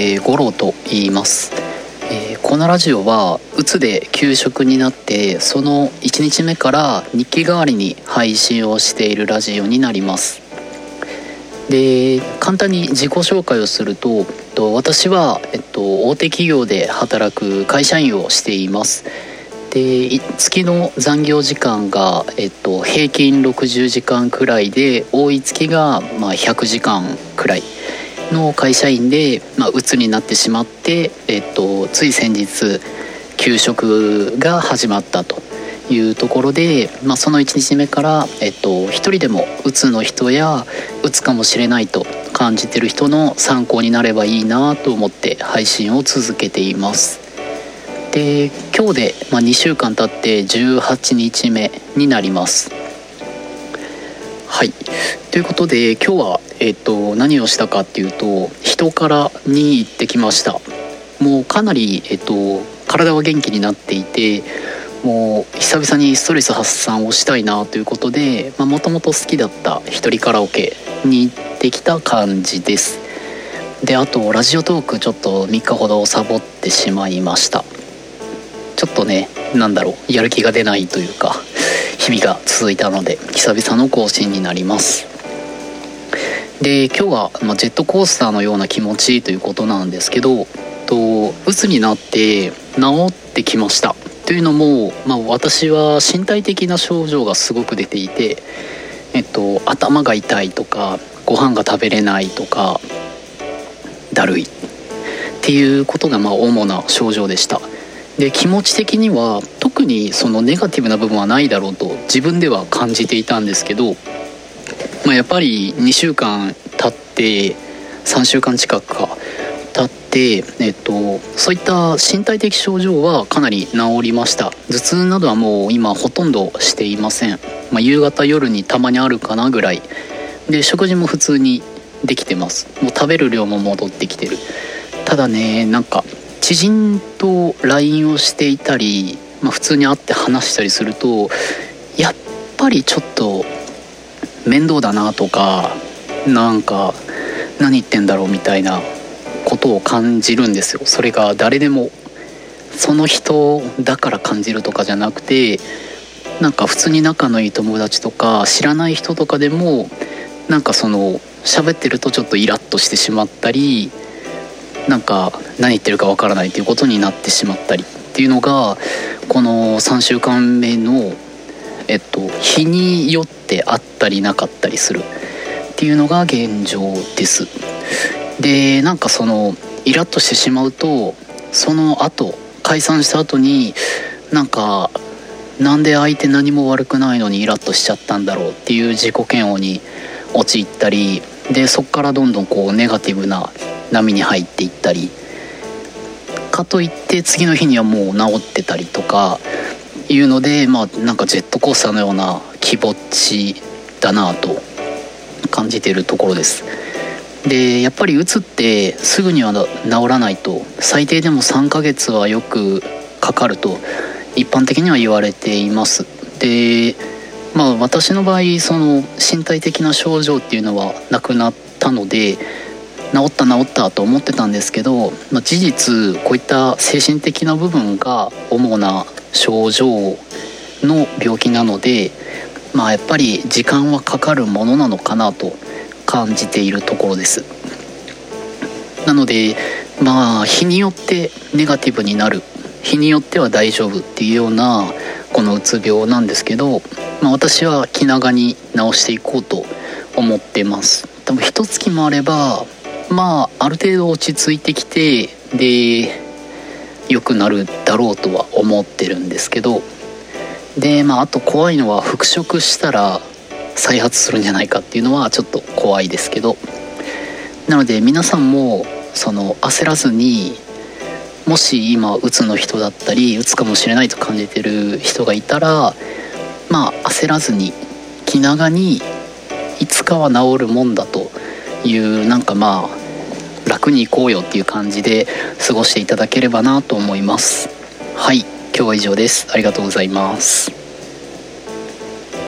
えー、五郎と言います、えー、このラジオはうつで休職になってその1日目から日記代わりに配信をしているラジオになります。で簡単に自己紹介をすると私は、えっと、大手企業で働く会社員をしています。で月の残業時間が、えっと、平均60時間くらいで多い月が、まあ、100時間くらい。の会社員で、まあ、鬱になってしまって、えっと、つい先日休職が始まったというところで、まあ、その1日目から、えっと、1人でもうつの人やうつかもしれないと感じてる人の参考になればいいなと思って配信を続けています。で今日で、まあ、2週間経って18日目になります。はい。ということで今日は、えっと、何をしたかっていうと人からに行ってきました。もうかなり、えっと、体は元気になっていてもう久々にストレス発散をしたいなということでもともと好きだった一人カラオケに行ってきた感じです。であとラジオトークちょっと3日ほどサボってしまいました。ちょっとね何だろうやる気が出ないというか。日々が続いたので久々の更新になります。で今日は、ま、ジェットコースターのような気持ちということなんですけどと鬱になって治ってきました。というのも、まあ、私は身体的な症状がすごく出ていて、えっと、頭が痛いとかご飯が食べれないとかだるい。っていうことがまあ主な症状でした。で気持ち的には特にそのネガティブな部分はないだろうと自分では感じていたんですけど、まあ、やっぱり2週間経って3週間近くか経って、えっと、そういった身体的症状はかなり治りました。頭痛などはもう今ほとんどしていません、まあ、夕方夜にたまにあるかなぐらい。で食事も普通にできてます。もう食べる量も戻ってきてる。ただねなんか知人と LINE をしていたり、まあ、普通に会って話したりするとやっぱりちょっと面倒だなとかなんか何言ってんだろうみたいなことを感じるんですよ。それが誰でもその人だから感じるとかじゃなくてなんか普通に仲のいい友達とか知らない人とかでもなんかその喋ってるとちょっとイラッとしてしまったりなんか何言ってるかわからないということになってしまったりっていうのがこの3週間目のえっと日によってあったりなかったりするっていうのが現状です。でなんかそのイラッとしてしまうとその後解散した後になんかなんで相手何も悪くないのにイラッとしちゃったんだろうっていう自己嫌悪に陥ったりでそこからどんどんこうネガティブな波に入っていったりかといって次の日にはもう治ってたりとかいうのでまあなんかジェットコースターのような気持ちだなと感じているところです。でやっぱりうつってすぐには治らないと最低でも3ヶ月はよくかかると一般的には言われていますでまあ私の場合その身体的な症状っていうのはなくなったので治った治ったと思ってたんですけど、まあ、事実こういった精神的な部分が主な症状の病気なのでまあやっぱり時間はかかるものなのかなと感じているところです。なのでまあ日によってネガティブになる。日によっては大丈夫っていうようなこのうつ病なんですけど、まあ、私は気長に治していこうと思ってます。多分一月もあればまあある程度落ち着いてきてで良くなるだろうとは思ってるんですけどでまああと怖いのは復職したら再発するんじゃないかっていうのはちょっと怖いですけどなので皆さんもその焦らずにもし今うつの人だったりうつかもしれないと感じてる人がいたらまあ焦らずに気長にいつかは治るもんだというなんかまあ楽に行こうよっていう感じで過ごしていただければなと思います。はい今日は以上です。ありがとうございます。